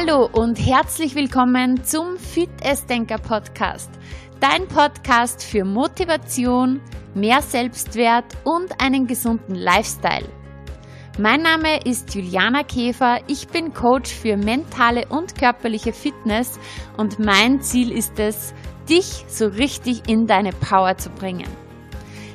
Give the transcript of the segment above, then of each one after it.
Hallo und herzlich willkommen zum Fit Denker Podcast. Dein Podcast für Motivation, mehr Selbstwert und einen gesunden Lifestyle. Mein Name ist Juliana Käfer, ich bin Coach für mentale und körperliche Fitness und mein Ziel ist es, dich so richtig in deine Power zu bringen.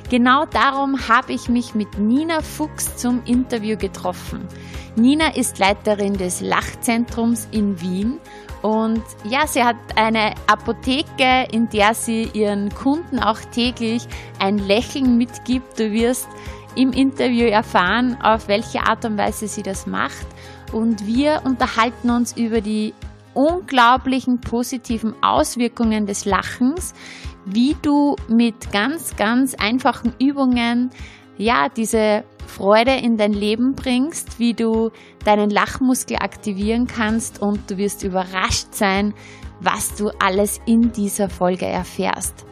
Genau darum habe ich mich mit Nina Fuchs zum Interview getroffen. Nina ist Leiterin des Lachzentrums in Wien und ja, sie hat eine Apotheke, in der sie ihren Kunden auch täglich ein Lächeln mitgibt. Du wirst im Interview erfahren, auf welche Art und Weise sie das macht. Und wir unterhalten uns über die unglaublichen positiven Auswirkungen des Lachens, wie du mit ganz, ganz einfachen Übungen ja, diese Freude in dein Leben bringst, wie du deinen Lachmuskel aktivieren kannst und du wirst überrascht sein, was du alles in dieser Folge erfährst.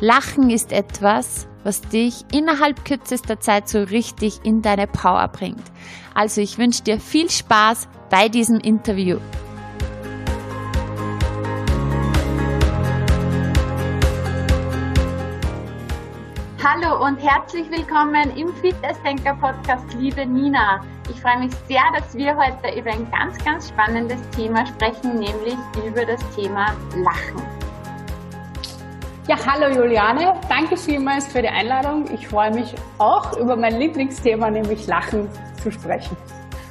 Lachen ist etwas, was dich innerhalb kürzester Zeit so richtig in deine Power bringt. Also ich wünsche dir viel Spaß bei diesem Interview. Hallo und herzlich willkommen im Fitnessdenker Podcast, liebe Nina. Ich freue mich sehr, dass wir heute über ein ganz, ganz spannendes Thema sprechen, nämlich über das Thema Lachen. Ja, hallo Juliane, danke vielmals für die Einladung. Ich freue mich auch über mein Lieblingsthema, nämlich Lachen, zu sprechen.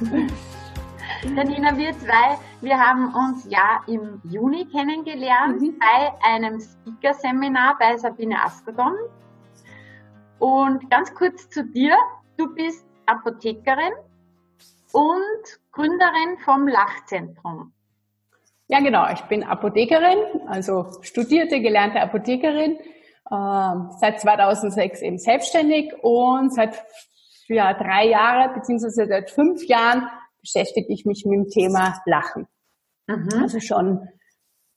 Nina, wir zwei, wir haben uns ja im Juni kennengelernt mhm. bei einem Speaker-Seminar bei Sabine Askodon. Und ganz kurz zu dir. Du bist Apothekerin und Gründerin vom Lachzentrum. Ja, genau. Ich bin Apothekerin, also studierte, gelernte Apothekerin, äh, seit 2006 eben selbstständig und seit ja, drei Jahren beziehungsweise seit fünf Jahren beschäftige ich mich mit dem Thema Lachen. Mhm. Also schon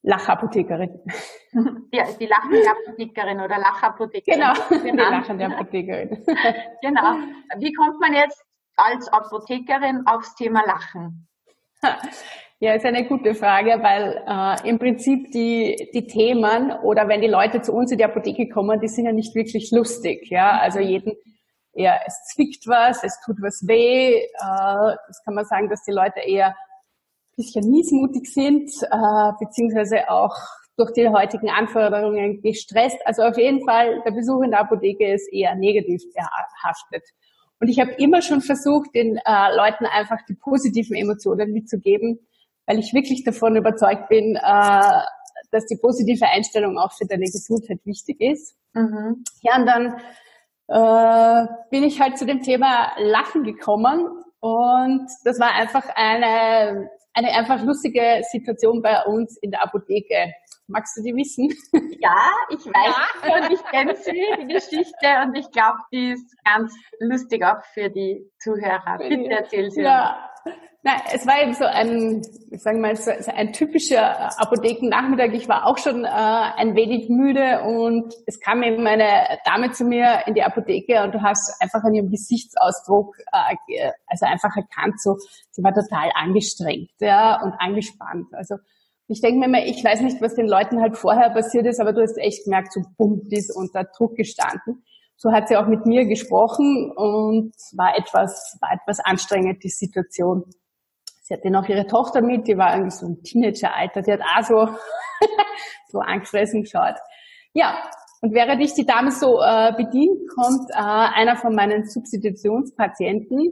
Lachapothekerin. Ja, die lachende Apothekerin oder Lachapothekerin. Genau, die lachende Apothekerin. Genau. Wie kommt man jetzt als Apothekerin aufs Thema Lachen? Ja, ist eine gute Frage, weil äh, im Prinzip die, die Themen oder wenn die Leute zu uns in die Apotheke kommen, die sind ja nicht wirklich lustig. Ja, also jeden, ja, es zwickt was, es tut was weh. Äh, das kann man sagen, dass die Leute eher bisschen miesmutig sind, äh, beziehungsweise auch durch die heutigen Anforderungen gestresst. Also auf jeden Fall, der Besuch in der Apotheke ist eher negativ behaftet. Und ich habe immer schon versucht, den äh, Leuten einfach die positiven Emotionen mitzugeben, weil ich wirklich davon überzeugt bin, äh, dass die positive Einstellung auch für deine Gesundheit wichtig ist. Mhm. Ja, und dann äh, bin ich halt zu dem Thema Lachen gekommen und das war einfach eine eine einfach lustige Situation bei uns in der Apotheke. Magst du die wissen? Ja, ich weiß ja. und ich kenne sie, die Geschichte, und ich glaube, die ist ganz lustig auch für die Zuhörer. Bitte erzähl sie. Ja, Nein, es war eben so ein, ich sage mal, so, so ein typischer Apothekennachmittag. Ich war auch schon äh, ein wenig müde und es kam eben eine Dame zu mir in die Apotheke und du hast einfach an ihrem Gesichtsausdruck, äh, also einfach erkannt, so sie war total angestrengt ja, und angespannt. Also ich denke mir immer, ich weiß nicht, was den Leuten halt vorher passiert ist, aber du hast echt gemerkt, so die ist unter Druck gestanden. So hat sie auch mit mir gesprochen und war etwas, war etwas anstrengend, die Situation. Sie hatte noch ihre Tochter mit, die war irgendwie so ein Teenageralter, die hat auch so, so angefressen geschaut. Ja, und während ich die Dame so äh, bedient, kommt äh, einer von meinen Substitutionspatienten.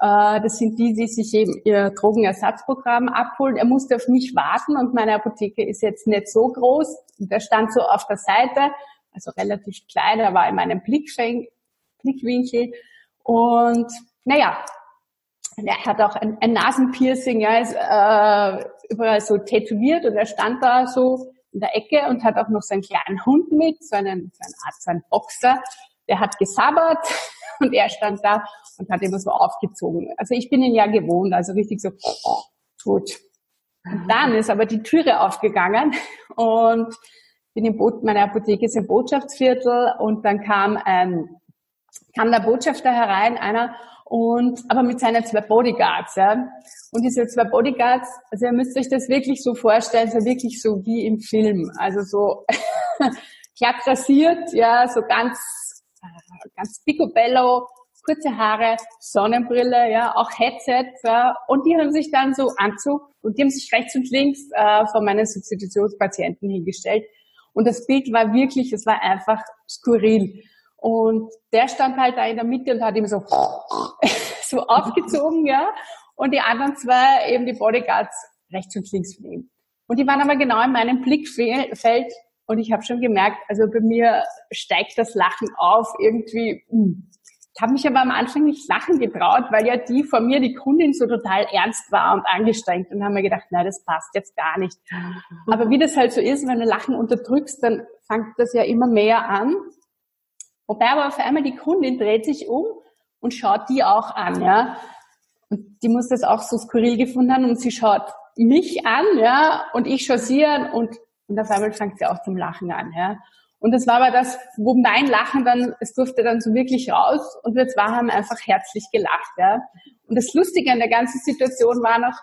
Äh, das sind die, die sich eben ihr Drogenersatzprogramm abholen. Er musste auf mich warten und meine Apotheke ist jetzt nicht so groß. Und er stand so auf der Seite, also relativ klein, er war in meinem Blickwinkel. Und naja, er hat auch ein, ein Nasenpiercing, ja, ist äh, überall so tätowiert und er stand da so in der Ecke und hat auch noch seinen kleinen Hund mit, so einen, so eine Art, so einen Boxer. Der hat gesabbert und er stand da und hat immer so aufgezogen. Also ich bin ihn ja gewohnt, also richtig so, gut. Und dann ist aber die Türe aufgegangen und bin im Boot, meine Apotheke ist im Botschaftsviertel und dann kam ein, kam der Botschafter herein, einer, und aber mit seinen zwei Bodyguards, ja. Und diese zwei Bodyguards, also ihr müsst euch das wirklich so vorstellen, so wirklich so wie im Film, also so glatt rasiert, ja, so ganz äh, ganz picobello, kurze Haare, Sonnenbrille, ja, auch Headset, ja, und die haben sich dann so Anzug und die haben sich rechts und links äh, von meinen Substitutionspatienten hingestellt. Und das Bild war wirklich, es war einfach skurril. Und der stand halt da in der Mitte und hat ihm so, so aufgezogen, ja. Und die anderen zwei, eben die Bodyguards, rechts und links von ihm. Und die waren aber genau in meinem Blickfeld. Und ich habe schon gemerkt, also bei mir steigt das Lachen auf irgendwie. Hm. Ich habe mich aber am Anfang nicht lachen getraut, weil ja die vor mir, die Kundin, so total ernst war und angestrengt und haben mir gedacht, na, das passt jetzt gar nicht. Aber wie das halt so ist, wenn du Lachen unterdrückst, dann fängt das ja immer mehr an. Wobei aber auf einmal die Kundin dreht sich um und schaut die auch an, ja. Und die muss das auch so skurril gefunden haben und sie schaut mich an, ja, und ich schaue sie an und, und auf einmal fängt sie auch zum Lachen an, ja. Und das war aber das, wo mein Lachen dann, es durfte dann so wirklich raus und wir zwei haben einfach herzlich gelacht, ja. Und das Lustige an der ganzen Situation war noch,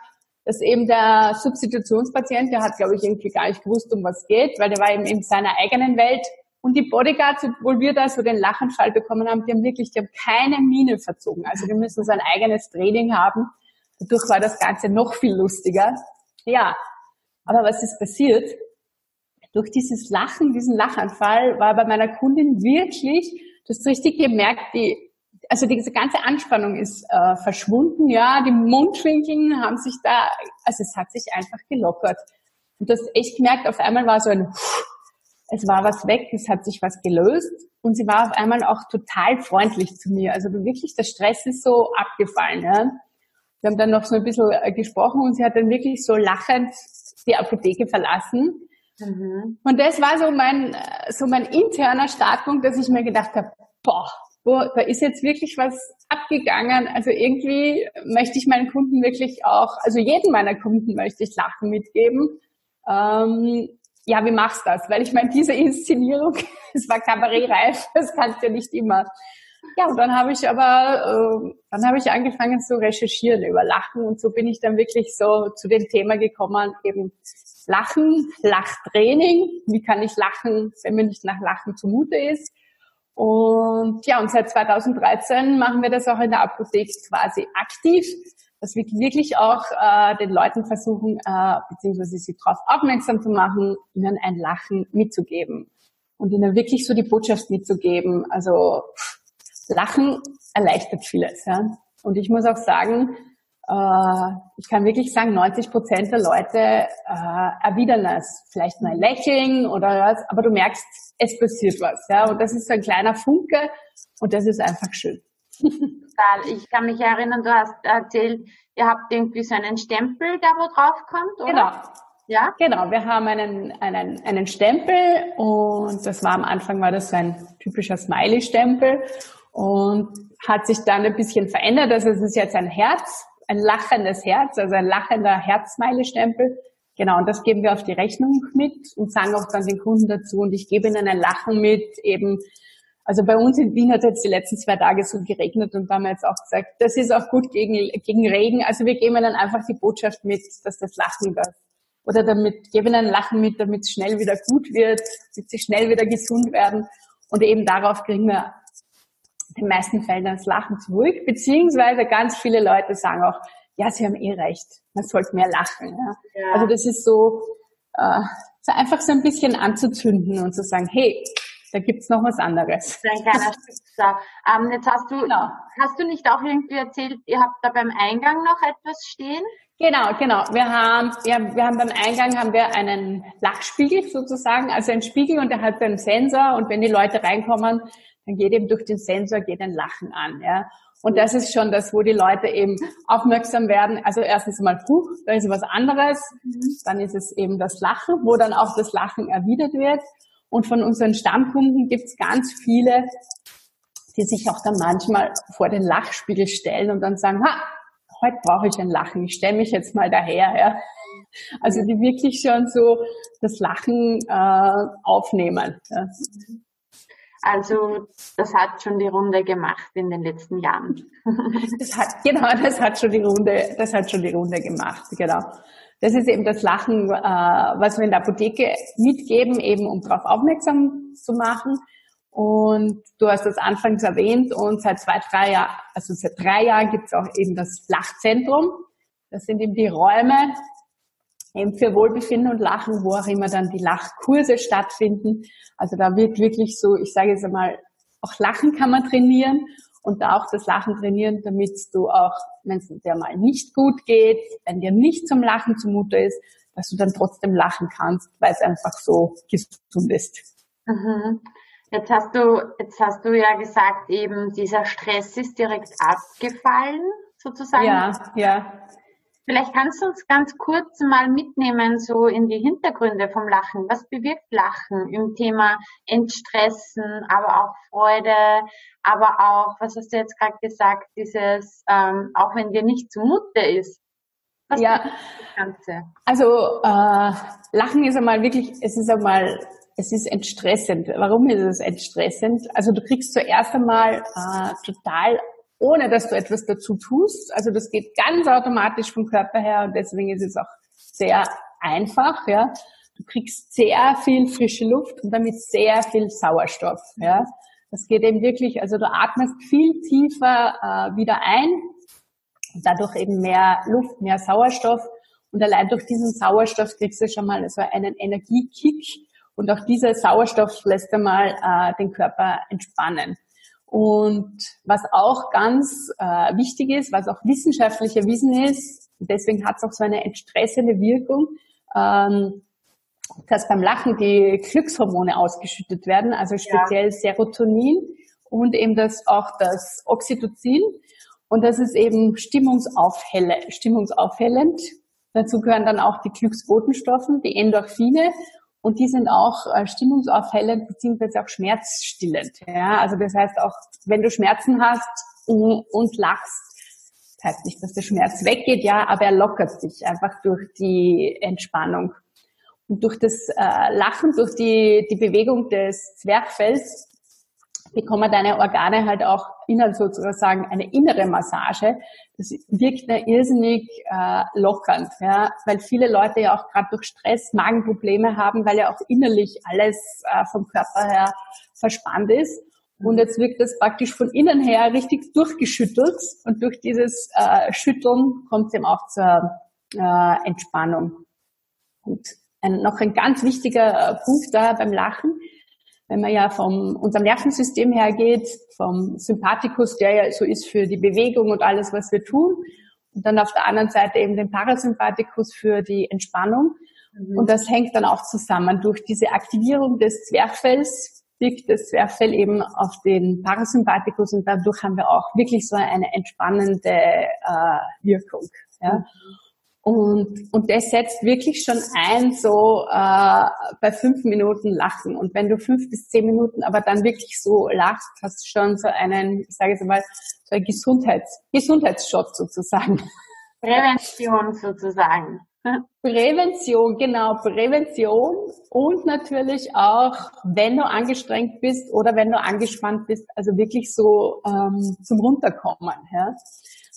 dass eben der Substitutionspatient, der hat, glaube ich, irgendwie gar nicht gewusst, um was geht, weil der war eben in seiner eigenen Welt und die Bodyguards, obwohl wir da so den Lachenfall bekommen haben, die haben wirklich, die haben keine Miene verzogen. Also die müssen so ein eigenes Training haben. Dadurch war das Ganze noch viel lustiger. Ja, aber was ist passiert? Durch dieses Lachen, diesen Lachanfall, war bei meiner Kundin wirklich, du hast richtig gemerkt, die, also diese ganze Anspannung ist äh, verschwunden, ja, die Mundwinkeln haben sich da, also es hat sich einfach gelockert. Und das echt gemerkt, auf einmal war so ein es war was weg, es hat sich was gelöst und sie war auf einmal auch total freundlich zu mir. Also wirklich, der Stress ist so abgefallen. Ja. Wir haben dann noch so ein bisschen äh, gesprochen und sie hat dann wirklich so lachend die Apotheke verlassen. Mhm. Und das war so mein, so mein interner Startpunkt, dass ich mir gedacht habe, boah, boah, da ist jetzt wirklich was abgegangen. Also irgendwie möchte ich meinen Kunden wirklich auch, also jeden meiner Kunden möchte ich Lachen mitgeben. Ähm, ja, wie machst du das? Weil ich meine, diese Inszenierung, es war kabarettreif, das kannst du nicht immer. Ja, und dann habe ich aber, äh, dann habe ich angefangen zu recherchieren über Lachen und so bin ich dann wirklich so zu dem Thema gekommen, eben Lachen, Lachtraining, wie kann ich lachen, wenn mir nicht nach Lachen zumute ist. Und ja, und seit 2013 machen wir das auch in der Apotheke quasi aktiv dass wir wirklich auch äh, den Leuten versuchen, äh, beziehungsweise sie darauf aufmerksam zu machen, ihnen ein Lachen mitzugeben und ihnen wirklich so die Botschaft mitzugeben. Also Lachen erleichtert vieles. Ja? Und ich muss auch sagen, ich kann wirklich sagen, 90 Prozent der Leute äh, erwidern es. Vielleicht mal lächeln oder was, aber du merkst, es passiert was. Ja? Und das ist so ein kleiner Funke und das ist einfach schön. Ich kann mich erinnern, du hast erzählt, ihr habt irgendwie so einen Stempel da, wo drauf kommt, oder? Genau. Ja? Genau. Wir haben einen, einen, einen Stempel und das war am Anfang war das so ein typischer Smiley-Stempel und hat sich dann ein bisschen verändert. Also es ist jetzt ein Herz, ein lachendes Herz, also ein lachender Herz-Smiley-Stempel. Genau, und das geben wir auf die Rechnung mit und sagen auch dann den Kunden dazu. Und ich gebe ihnen ein Lachen mit, eben also bei uns in Wien hat jetzt die letzten zwei Tage so geregnet und da haben wir jetzt auch gesagt, das ist auch gut gegen, gegen Regen. Also wir geben dann einfach die Botschaft mit, dass das Lachen das oder damit geben ein Lachen mit, damit es schnell wieder gut wird, damit sie schnell wieder gesund werden. Und eben darauf kriegen wir den meisten Fällen das Lachen zurück, beziehungsweise ganz viele Leute sagen auch, ja, sie haben eh recht, man sollte mehr lachen. Ja. ja. Also das ist so, äh, so einfach so ein bisschen anzuzünden und zu sagen, hey, da gibt's noch was anderes. Ein kleiner Stützer. Ähm, jetzt hast du, genau. hast du nicht auch irgendwie erzählt, ihr habt da beim Eingang noch etwas stehen? Genau, genau. Wir haben, wir, wir haben beim Eingang haben wir einen Lachspiegel sozusagen, also ein Spiegel und der hat einen Sensor und wenn die Leute reinkommen, dann geht eben durch den Sensor geht ein Lachen an, ja. Und das ist schon das, wo die Leute eben aufmerksam werden. Also erstens mal, puh, da ist was anderes. Mhm. Dann ist es eben das Lachen, wo dann auch das Lachen erwidert wird. Und von unseren Stammkunden gibt es ganz viele, die sich auch dann manchmal vor den Lachspiegel stellen und dann sagen, ha, heute brauche ich ein Lachen, ich stelle mich jetzt mal daher. Ja. Also die wirklich schon so das Lachen äh, aufnehmen. Ja. Also das hat schon die Runde gemacht in den letzten Jahren. Das hat, genau, das hat schon die Runde, das hat schon die Runde gemacht, genau. Das ist eben das Lachen, äh, was wir in der Apotheke mitgeben, eben um darauf aufmerksam zu machen. Und du hast das anfangs erwähnt und seit zwei, drei Jahren, also seit drei Jahren gibt es auch eben das Lachzentrum. Das sind eben die Räume eben für Wohlbefinden und Lachen, wo auch immer dann die Lachkurse stattfinden. Also da wird wirklich so, ich sage jetzt einmal, auch Lachen kann man trainieren und da auch das Lachen trainieren, damit du auch, wenn es dir mal nicht gut geht, wenn dir nicht zum Lachen zumute ist, dass du dann trotzdem lachen kannst, weil es einfach so gesund ist. Mhm. Jetzt hast du, jetzt hast du ja gesagt, eben dieser Stress ist direkt abgefallen, sozusagen. Ja, ja. Vielleicht kannst du uns ganz kurz mal mitnehmen, so in die Hintergründe vom Lachen. Was bewirkt Lachen im Thema Entstressen, aber auch Freude, aber auch, was hast du jetzt gerade gesagt, dieses, ähm, auch wenn dir nicht zumute ist. Was ja, das Ganze? also äh, Lachen ist einmal wirklich, es ist einmal, es ist entstressend. Warum ist es entstressend? Also du kriegst zuerst einmal äh, total ohne dass du etwas dazu tust. Also das geht ganz automatisch vom Körper her und deswegen ist es auch sehr einfach, ja. Du kriegst sehr viel frische Luft und damit sehr viel Sauerstoff, ja. Das geht eben wirklich, also du atmest viel tiefer äh, wieder ein und dadurch eben mehr Luft, mehr Sauerstoff und allein durch diesen Sauerstoff kriegst du schon mal so einen Energiekick und auch dieser Sauerstoff lässt einmal äh, den Körper entspannen. Und was auch ganz äh, wichtig ist, was auch wissenschaftlich erwiesen ist, deswegen hat es auch so eine entstressende Wirkung, ähm, dass beim Lachen die Glückshormone ausgeschüttet werden, also speziell ja. Serotonin und eben das auch das Oxytocin. Und das ist eben stimmungsaufhelle, stimmungsaufhellend. Dazu gehören dann auch die Glücksbotenstoffe, die Endorphine und die sind auch äh, stimmungsaufhellend beziehungsweise auch schmerzstillend. Ja? Also das heißt auch, wenn du Schmerzen hast und, und lachst, das heißt nicht, dass der Schmerz weggeht, ja, aber er lockert sich einfach durch die Entspannung. Und durch das äh, Lachen, durch die, die Bewegung des Zwerchfells bekommen deine Organe halt auch innen sozusagen eine innere Massage. Das wirkt da irrsinnig äh, lockernd, ja, weil viele Leute ja auch gerade durch Stress Magenprobleme haben, weil ja auch innerlich alles äh, vom Körper her verspannt ist. Und jetzt wirkt das praktisch von innen her richtig durchgeschüttelt und durch dieses äh, Schütteln kommt es eben auch zur äh, Entspannung. Und ein, noch ein ganz wichtiger äh, Punkt da beim Lachen wenn man ja vom unserem Nervensystem her geht, vom Sympathikus, der ja so ist für die Bewegung und alles, was wir tun, und dann auf der anderen Seite eben den Parasympathikus für die Entspannung. Mhm. Und das hängt dann auch zusammen. Durch diese Aktivierung des Zwerchfells wirkt das Zwerchfell eben auf den Parasympathikus und dadurch haben wir auch wirklich so eine entspannende äh, Wirkung. Ja. Mhm. Und, und das setzt wirklich schon ein, so äh, bei fünf Minuten Lachen. Und wenn du fünf bis zehn Minuten aber dann wirklich so lachst, hast du schon so einen, ich sage jetzt mal, so einen Gesundheits, Gesundheitsshot sozusagen. Prävention sozusagen. Prävention, genau, Prävention und natürlich auch, wenn du angestrengt bist oder wenn du angespannt bist, also wirklich so ähm, zum Runterkommen. Ja?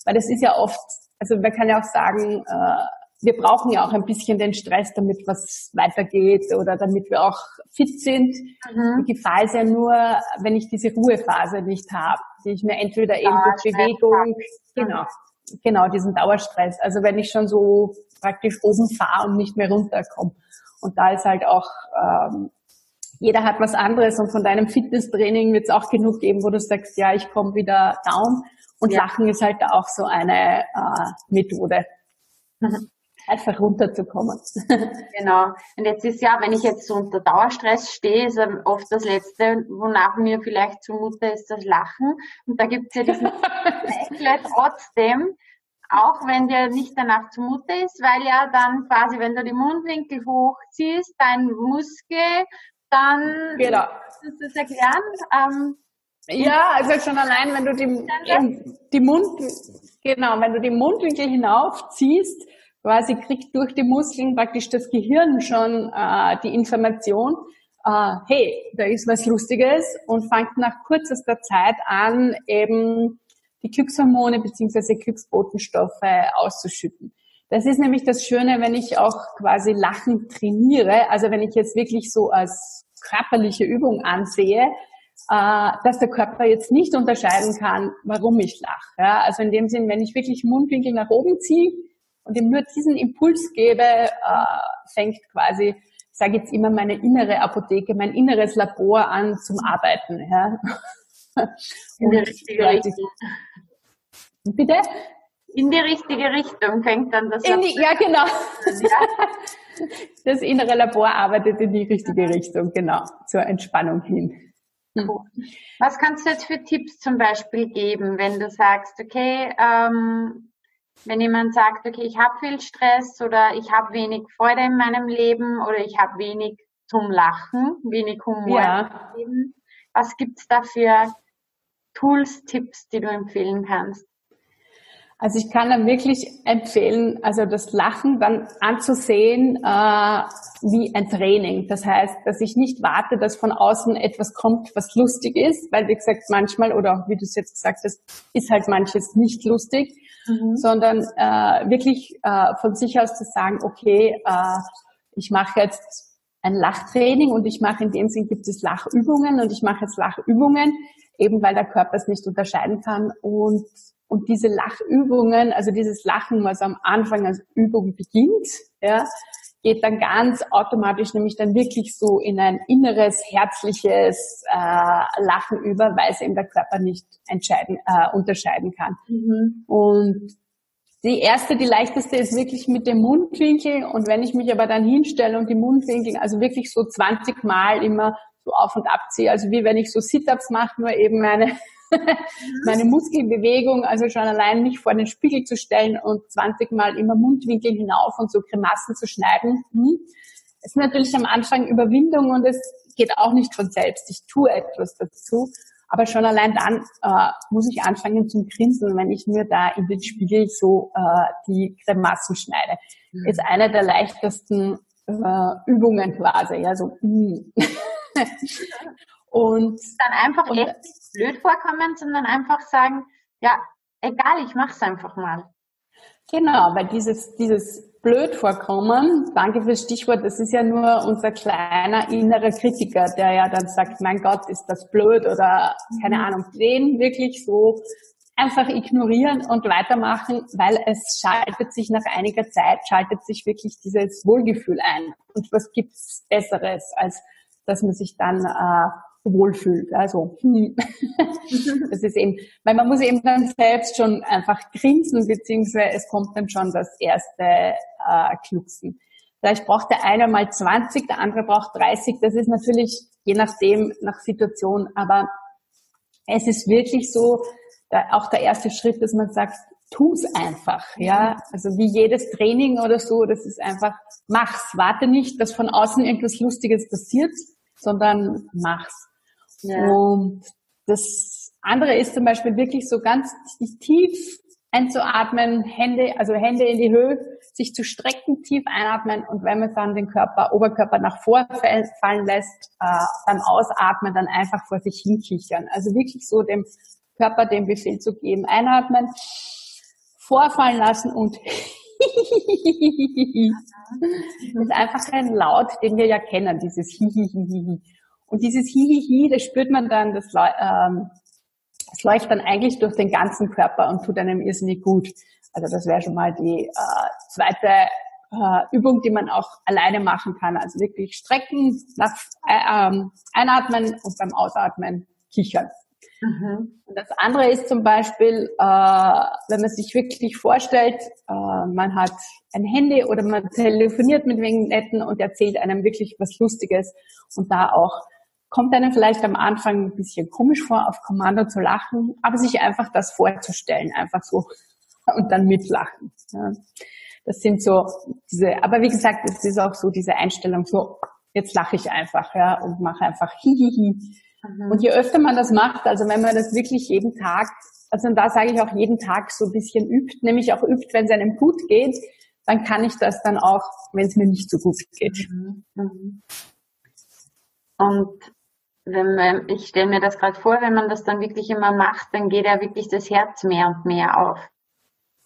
Weil das ist ja oft also man kann ja auch sagen, äh, wir brauchen ja auch ein bisschen den Stress, damit was weitergeht oder damit wir auch fit sind. Mhm. Die Gefahr ist ja nur, wenn ich diese Ruhephase nicht habe, die ich mir entweder eben durch Bewegung, genau, genau, diesen Dauerstress. Also wenn ich schon so praktisch oben fahre und nicht mehr runterkomme. Und da ist halt auch, ähm, jeder hat was anderes und von deinem Fitnesstraining wird es auch genug geben, wo du sagst, ja, ich komme wieder down. Und ja. Lachen ist halt auch so eine äh, Methode. Einfach runterzukommen. genau. Und jetzt ist ja, wenn ich jetzt so unter Dauerstress stehe, ist oft das Letzte, wonach mir vielleicht zumute ist, das Lachen. Und da gibt's ja diesen Eckle trotzdem, auch wenn dir nicht danach zumute ist, weil ja dann quasi, wenn du die Mundwinkel hochziehst, dein Muskel, dann genau. du das erklären. Ähm, ja, also schon allein, wenn du die, die Mund, genau, wenn du die Mundwinkel hinaufziehst, quasi kriegt durch die Muskeln praktisch das Gehirn schon äh, die Information, äh, hey, da ist was Lustiges und fängt nach kürzester Zeit an, eben die Glückshormone beziehungsweise Glücksbotenstoffe auszuschütten. Das ist nämlich das Schöne, wenn ich auch quasi Lachen trainiere, also wenn ich jetzt wirklich so als körperliche Übung ansehe, äh, dass der Körper jetzt nicht unterscheiden kann, warum ich lache. Ja? Also in dem Sinn, wenn ich wirklich Mundwinkel nach oben ziehe und ihm nur diesen Impuls gebe, äh, fängt quasi, ich sage jetzt immer, meine innere Apotheke, mein inneres Labor an zum Arbeiten. Ja? In die richtige Richtung. Bitte? In die richtige Richtung fängt dann das Labor. Die, ja, genau. Ja. Das innere Labor arbeitet in die richtige Richtung, genau, zur Entspannung hin. Cool. Was kannst du jetzt für Tipps zum Beispiel geben, wenn du sagst, okay, ähm, wenn jemand sagt, okay, ich habe viel Stress oder ich habe wenig Freude in meinem Leben oder ich habe wenig zum Lachen, wenig Humor ja. im Leben, was gibt's da für Tools, Tipps, die du empfehlen kannst? Also ich kann dann wirklich empfehlen, also das Lachen dann anzusehen äh, wie ein Training. Das heißt, dass ich nicht warte, dass von außen etwas kommt, was lustig ist, weil wie gesagt manchmal oder wie du es jetzt gesagt hast, ist halt manches nicht lustig, mhm. sondern äh, wirklich äh, von sich aus zu sagen, okay, äh, ich mache jetzt ein Lachtraining und ich mache in dem Sinn gibt es Lachübungen und ich mache jetzt Lachübungen, eben weil der Körper es nicht unterscheiden kann und und diese Lachübungen, also dieses Lachen, was am Anfang als Übung beginnt, ja, geht dann ganz automatisch nämlich dann wirklich so in ein inneres, herzliches äh, Lachen über, weil es eben der Körper nicht entscheiden, äh, unterscheiden kann. Mhm. Und die erste, die leichteste ist wirklich mit dem Mundwinkel. Und wenn ich mich aber dann hinstelle und die Mundwinkel, also wirklich so 20 Mal immer so auf und ab ziehe, also wie wenn ich so Sit-Ups mache, nur eben meine meine Muskelbewegung, also schon allein mich vor den Spiegel zu stellen und 20 Mal immer Mundwinkel hinauf und so Grimassen zu schneiden, hm, ist natürlich am Anfang Überwindung und es geht auch nicht von selbst. Ich tue etwas dazu. Aber schon allein dann äh, muss ich anfangen zum Grinsen, wenn ich mir da in den Spiegel so äh, die Grimassen schneide. Mhm. Ist eine der leichtesten äh, Übungen quasi. Ja, so, mm. und dann einfach und, blöd vorkommen, sondern einfach sagen, ja, egal, ich mach's einfach mal. Genau, weil dieses, dieses blöd vorkommen, danke fürs Stichwort, das ist ja nur unser kleiner innerer Kritiker, der ja dann sagt, mein Gott, ist das blöd oder keine mhm. Ahnung, den wirklich so einfach ignorieren und weitermachen, weil es schaltet sich nach einiger Zeit, schaltet sich wirklich dieses Wohlgefühl ein. Und was gibt's Besseres, als dass man sich dann äh, wohlfühlt. Also hm. das ist eben, weil man muss eben dann selbst schon einfach grinsen, beziehungsweise es kommt dann schon das erste äh, Klucksen. Vielleicht braucht der eine mal 20, der andere braucht 30. Das ist natürlich je nachdem, nach Situation, aber es ist wirklich so, da, auch der erste Schritt, dass man sagt, tu's einfach, ja. Also wie jedes Training oder so, das ist einfach, mach's. Warte nicht, dass von außen irgendwas Lustiges passiert, sondern mach's. Ja. Und das andere ist zum Beispiel wirklich so ganz tief einzuatmen, Hände, also Hände in die Höhe, sich zu strecken, tief einatmen und wenn man dann den Körper, Oberkörper nach vor fallen lässt, äh, beim Ausatmen dann einfach vor sich hinkichern. Also wirklich so dem Körper den Befehl zu geben, einatmen, vorfallen lassen und das ist einfach ein Laut, den wir ja kennen, dieses Hihihihi. Und dieses Hihihi, das spürt man dann, das, ähm, das läuft dann eigentlich durch den ganzen Körper und tut einem irrsinnig gut. Also das wäre schon mal die äh, zweite äh, Übung, die man auch alleine machen kann. Also wirklich strecken, nach, äh, ähm, einatmen und beim Ausatmen kichern. Mhm. Und das andere ist zum Beispiel, äh, wenn man sich wirklich vorstellt, äh, man hat ein Handy oder man telefoniert mit wegen Netten und erzählt einem wirklich was Lustiges und da auch kommt einem vielleicht am Anfang ein bisschen komisch vor, auf Kommando zu lachen, aber sich einfach das vorzustellen, einfach so und dann mitlachen. Ja. Das sind so diese, aber wie gesagt, es ist auch so diese Einstellung, so jetzt lache ich einfach, ja, und mache einfach hihihi. Mhm. Und je öfter man das macht, also wenn man das wirklich jeden Tag, also da sage ich auch jeden Tag so ein bisschen übt, nämlich auch übt, wenn es einem gut geht, dann kann ich das dann auch, wenn es mir nicht so gut geht. Mhm. Mhm. Und wenn man, ich stelle mir das gerade vor, wenn man das dann wirklich immer macht, dann geht ja wirklich das Herz mehr und mehr auf.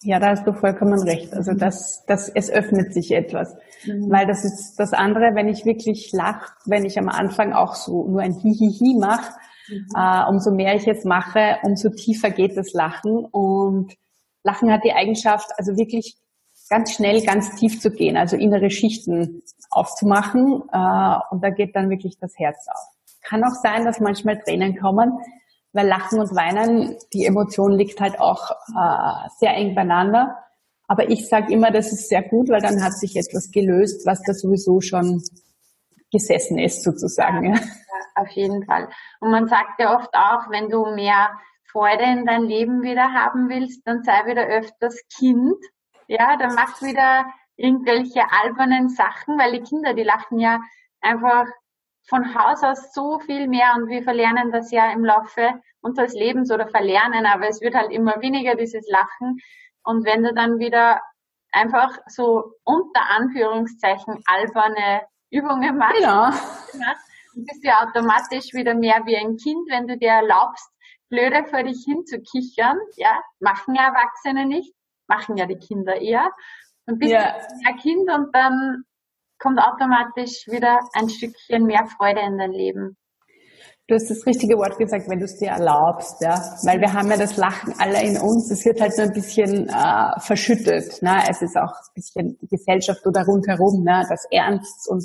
Ja, da hast du vollkommen recht. Also das, das, es öffnet sich etwas. Mhm. Weil das ist das andere, wenn ich wirklich lache, wenn ich am Anfang auch so nur ein Hihihi mache, mhm. äh, umso mehr ich jetzt mache, umso tiefer geht das Lachen. Und Lachen hat die Eigenschaft, also wirklich ganz schnell ganz tief zu gehen, also innere Schichten aufzumachen. Äh, und da geht dann wirklich das Herz auf. Kann auch sein, dass manchmal Tränen kommen, weil Lachen und Weinen, die Emotion liegt halt auch äh, sehr eng beieinander. Aber ich sage immer, das ist sehr gut, weil dann hat sich etwas gelöst, was da sowieso schon gesessen ist, sozusagen. Ja. auf jeden Fall. Und man sagt ja oft auch, wenn du mehr Freude in dein Leben wieder haben willst, dann sei wieder öfters Kind. Ja, dann mach wieder irgendwelche albernen Sachen, weil die Kinder, die lachen ja einfach von Haus aus so viel mehr und wir verlernen das ja im Laufe unseres Lebens oder verlernen, aber es wird halt immer weniger dieses Lachen. Und wenn du dann wieder einfach so unter Anführungszeichen alberne Übungen machst, genau. dann bist du ja automatisch wieder mehr wie ein Kind, wenn du dir erlaubst, blöde vor dich hinzukichern, ja, machen ja Erwachsene nicht, machen ja die Kinder eher. Und bist ja. du ein Kind und dann kommt automatisch wieder ein Stückchen mehr Freude in dein Leben. Du hast das richtige Wort gesagt, wenn du es dir erlaubst, ja. Weil wir haben ja das Lachen alle in uns. Es wird halt so ein bisschen äh, verschüttet. Ne? Es ist auch ein bisschen die Gesellschaft oder rundherum, ne? das Ernst und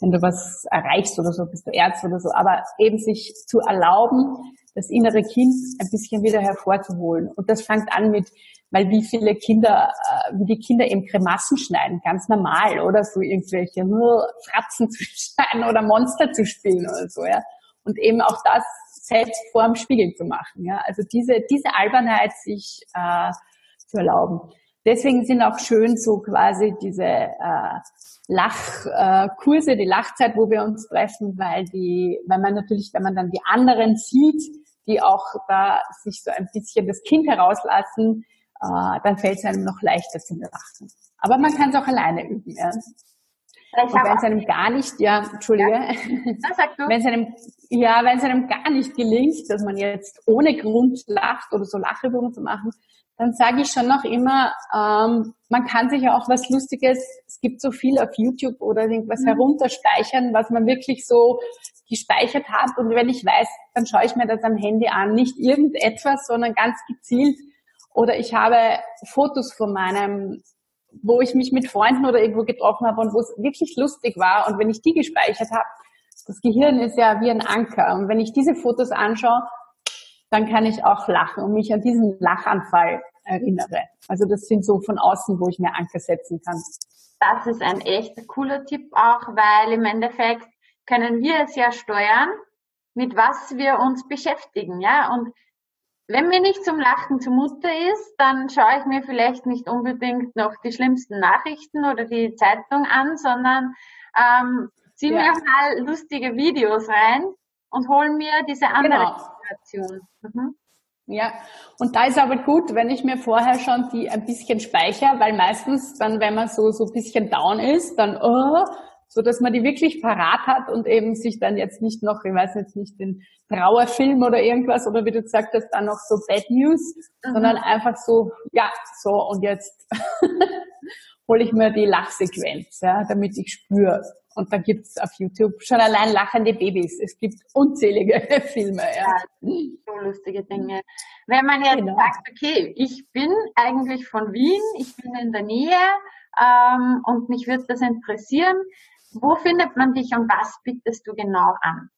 wenn du was erreichst oder so, bist du ernst oder so. Aber eben sich zu erlauben, das innere Kind ein bisschen wieder hervorzuholen. Und das fängt an mit, weil wie viele Kinder, äh, wie die Kinder eben Kremassen schneiden, ganz normal, oder so irgendwelche nur Fratzen zu schneiden oder Monster zu spielen oder so, ja. Und eben auch das selbst vor dem Spiegel zu machen, ja. Also diese, diese Albernheit sich äh, zu erlauben. Deswegen sind auch schön so quasi diese äh, Lachkurse, äh, die Lachzeit, wo wir uns treffen, weil die, weil man natürlich, wenn man dann die anderen sieht, die auch da sich so ein bisschen das Kind herauslassen, äh, dann fällt es einem noch leichter zu beachten. Aber man kann es auch alleine üben. Ja. Und wenn es einem gar nicht, ja, Entschuldige, ja. wenn es einem, ja, wenn es einem gar nicht gelingt, dass man jetzt ohne Grund lacht oder so Lachübungen zu machen, dann sage ich schon noch immer, ähm, man kann sich ja auch was Lustiges, es gibt so viel auf YouTube oder irgendwas mhm. herunterspeichern, was man wirklich so gespeichert hat. Und wenn ich weiß, dann schaue ich mir das am Handy an. Nicht irgendetwas, sondern ganz gezielt oder ich habe Fotos von meinem, wo ich mich mit Freunden oder irgendwo getroffen habe und wo es wirklich lustig war. Und wenn ich die gespeichert habe, das Gehirn ist ja wie ein Anker. Und wenn ich diese Fotos anschaue, dann kann ich auch lachen und mich an diesen Lachanfall erinnere. Also das sind so von außen, wo ich mir Anker setzen kann. Das ist ein echt cooler Tipp auch, weil im Endeffekt können wir es ja steuern, mit was wir uns beschäftigen, ja. Und wenn mir nicht zum Lachen zumute ist, dann schaue ich mir vielleicht nicht unbedingt noch die schlimmsten Nachrichten oder die Zeitung an, sondern ähm, ziehe ja. mir mal lustige Videos rein und hole mir diese andere genau. Situation. Mhm. Ja, und da ist aber gut, wenn ich mir vorher schon die ein bisschen speichere, weil meistens dann, wenn man so, so ein bisschen down ist, dann, oh, so dass man die wirklich parat hat und eben sich dann jetzt nicht noch, ich weiß jetzt nicht, den Trauerfilm oder irgendwas oder wie du gesagt hast, dann noch so Bad News, mhm. sondern einfach so, ja, so und jetzt hole ich mir die Lachsequenz, ja, damit ich spüre. Und da gibt's auf YouTube schon allein lachende Babys. Es gibt unzählige Filme. Ja. ja so lustige Dinge. Wenn man jetzt genau. sagt, okay, ich bin eigentlich von Wien, ich bin in der Nähe ähm, und mich würde das interessieren, wo findet man dich und was bietest du genau an?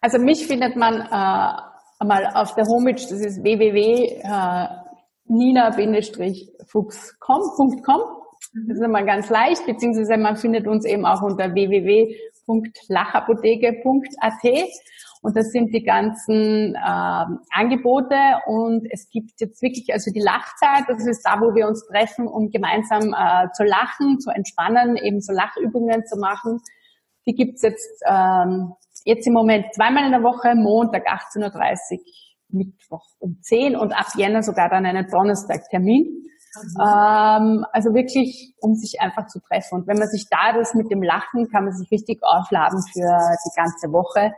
Also mich findet man äh, einmal auf der Homepage, das ist www.nina-fuchs.com. Das ist einmal ganz leicht, beziehungsweise man findet uns eben auch unter www.lachapotheke.at. Und das sind die ganzen äh, Angebote und es gibt jetzt wirklich also die Lachzeit, das ist da, wo wir uns treffen, um gemeinsam äh, zu lachen, zu entspannen, eben so Lachübungen zu machen. Die gibt's jetzt ähm, jetzt im Moment zweimal in der Woche, Montag 18.30 Uhr, Mittwoch um 10 und ab Jänner sogar dann einen Donnerstag-Termin. Mhm. Ähm, also wirklich, um sich einfach zu treffen. Und wenn man sich da das mit dem Lachen, kann man sich richtig aufladen für die ganze Woche.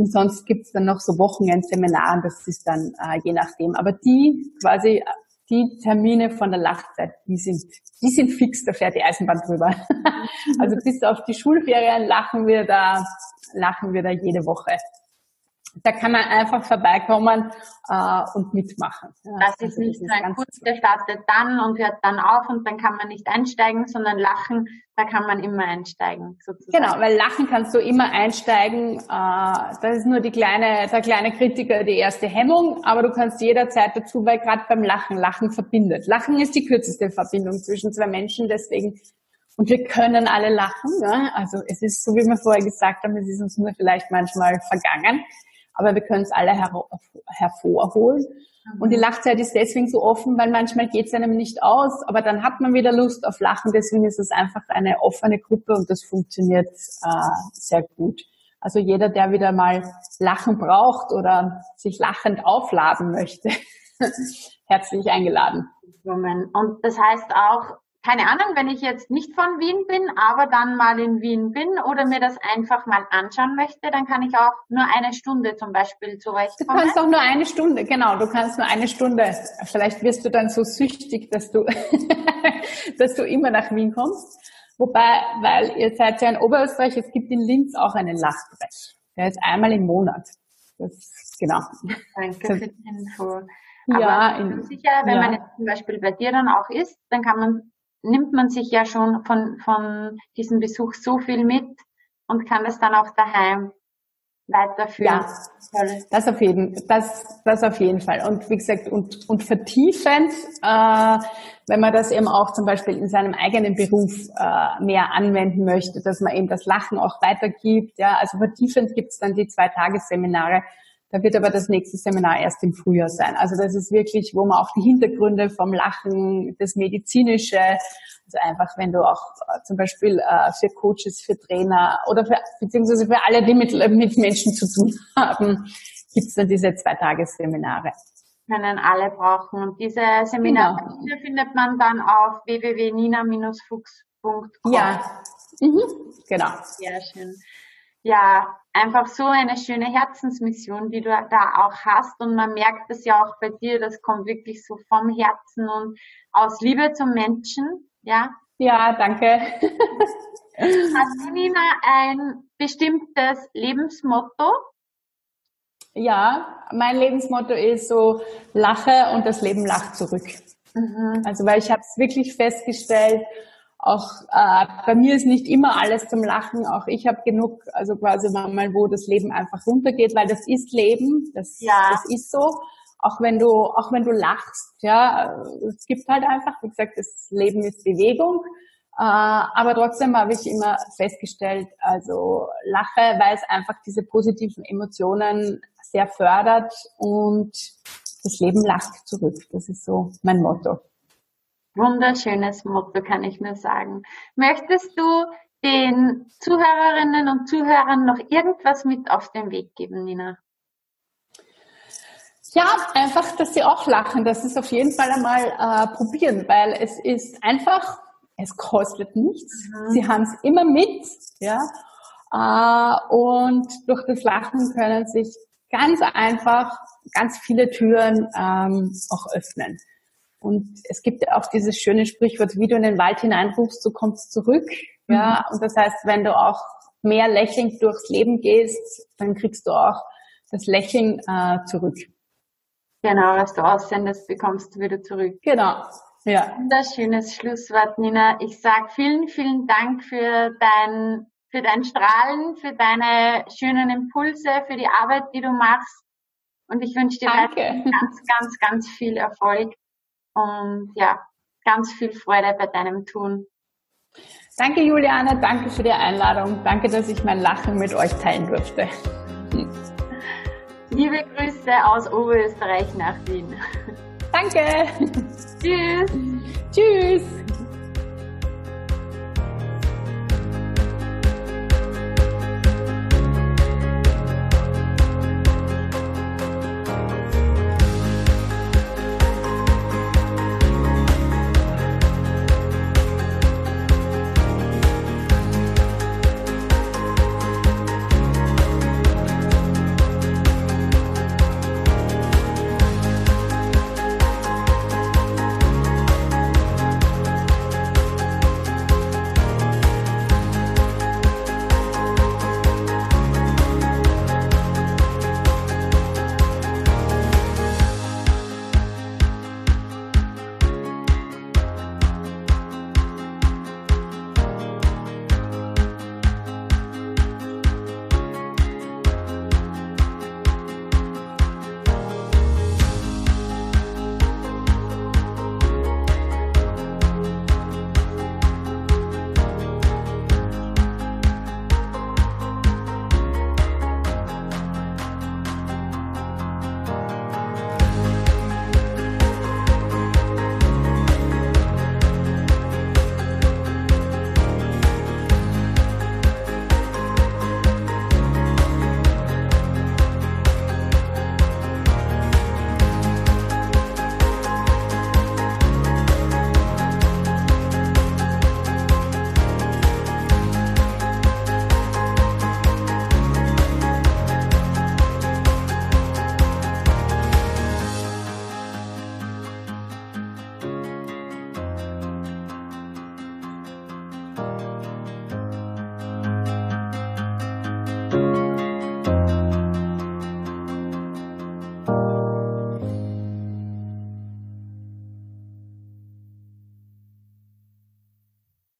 Und sonst gibt's dann noch so Wochenendseminare, das ist dann äh, je nachdem. Aber die quasi, die Termine von der Lachzeit, die sind, die sind fix, da fährt die Eisenbahn drüber. also bis auf die Schulferien lachen wir da, lachen wir da jede Woche da kann man einfach vorbeikommen äh, und mitmachen. Ja, das ist also nicht das so ein Kurs, der startet dann und hört dann auf und dann kann man nicht einsteigen, sondern lachen, da kann man immer einsteigen. Sozusagen. Genau, weil lachen kannst du immer einsteigen. Äh, das ist nur die kleine, der kleine Kritiker, die erste Hemmung, aber du kannst jederzeit dazu, weil gerade beim Lachen, Lachen verbindet. Lachen ist die kürzeste Verbindung zwischen zwei Menschen, deswegen und wir können alle lachen. Ja? Also es ist, so wie wir vorher gesagt haben, es ist uns nur vielleicht manchmal vergangen aber wir können es alle her hervorholen. Mhm. Und die Lachzeit ist deswegen so offen, weil manchmal geht es einem nicht aus, aber dann hat man wieder Lust auf Lachen. Deswegen ist es einfach eine offene Gruppe und das funktioniert äh, sehr gut. Also jeder, der wieder mal Lachen braucht oder sich lachend aufladen möchte, herzlich eingeladen. Und das heißt auch, keine Ahnung, wenn ich jetzt nicht von Wien bin, aber dann mal in Wien bin oder mir das einfach mal anschauen möchte, dann kann ich auch nur eine Stunde zum Beispiel zu euch kommen. Du kannst auch nur eine Stunde, genau, du kannst nur eine Stunde. Vielleicht wirst du dann so süchtig, dass du, dass du immer nach Wien kommst. Wobei, weil ihr seid ja in Oberösterreich, es gibt in Linz auch einen Lachbrech. Der ist einmal im Monat. Das, genau. Danke für die Info. Aber ja, in, sicher, wenn ja. man jetzt zum Beispiel bei dir dann auch ist, dann kann man nimmt man sich ja schon von, von diesem Besuch so viel mit und kann das dann auch daheim weiterführen. Ja, das auf jeden, das, das auf jeden Fall. Und wie gesagt, und, und vertiefend, äh, wenn man das eben auch zum Beispiel in seinem eigenen Beruf äh, mehr anwenden möchte, dass man eben das Lachen auch weitergibt. Ja, also vertiefend gibt's dann die zwei Tagesseminare. Da wird aber das nächste Seminar erst im Frühjahr sein. Also das ist wirklich, wo man auch die Hintergründe vom Lachen, das Medizinische, also einfach, wenn du auch äh, zum Beispiel äh, für Coaches, für Trainer oder für, beziehungsweise für alle, die mit, mit Menschen zu tun haben, gibt's dann diese zwei Tagesseminare. Können alle brauchen. Und diese Seminare genau. findet man dann auf www.nina-fuchs.com. Ja, mhm. genau. Sehr schön ja, einfach so eine schöne Herzensmission, die du da auch hast. Und man merkt es ja auch bei dir, das kommt wirklich so vom Herzen und aus Liebe zum Menschen, ja. Ja, danke. Hast du, Nina, ein bestimmtes Lebensmotto? Ja, mein Lebensmotto ist so, lache und das Leben lacht zurück. Mhm. Also, weil ich habe es wirklich festgestellt, auch äh, bei mir ist nicht immer alles zum Lachen. Auch ich habe genug, also quasi mal, wo das Leben einfach runtergeht, weil das ist Leben, das, ja. das ist so. Auch wenn du, auch wenn du lachst, ja, es gibt halt einfach, wie gesagt, das Leben ist Bewegung. Äh, aber trotzdem habe ich immer festgestellt, also lache, weil es einfach diese positiven Emotionen sehr fördert und das Leben lacht zurück. Das ist so mein Motto. Wunderschönes Motto, kann ich nur sagen. Möchtest du den Zuhörerinnen und Zuhörern noch irgendwas mit auf den Weg geben, Nina? Ja, einfach, dass sie auch lachen, dass sie es auf jeden Fall einmal äh, probieren, weil es ist einfach, es kostet nichts. Mhm. Sie haben es immer mit, ja. Äh, und durch das Lachen können sich ganz einfach ganz viele Türen ähm, auch öffnen. Und es gibt ja auch dieses schöne Sprichwort, wie du in den Wald hineinrufst, du kommst zurück. Ja, mhm. und das heißt, wenn du auch mehr lächelnd durchs Leben gehst, dann kriegst du auch das Lächeln äh, zurück. Genau, was du aussendest, bekommst du wieder zurück. Genau. Ja. Wunderschönes Schlusswort, Nina. Ich sag vielen, vielen Dank für dein, für dein Strahlen, für deine schönen Impulse, für die Arbeit, die du machst. Und ich wünsche dir ganz, ganz, ganz viel Erfolg und ja, ganz viel Freude bei deinem Tun. Danke, Juliane. Danke für die Einladung. Danke, dass ich mein Lachen mit euch teilen durfte. Liebe Grüße aus Oberösterreich nach Wien. Danke. Tschüss. Tschüss.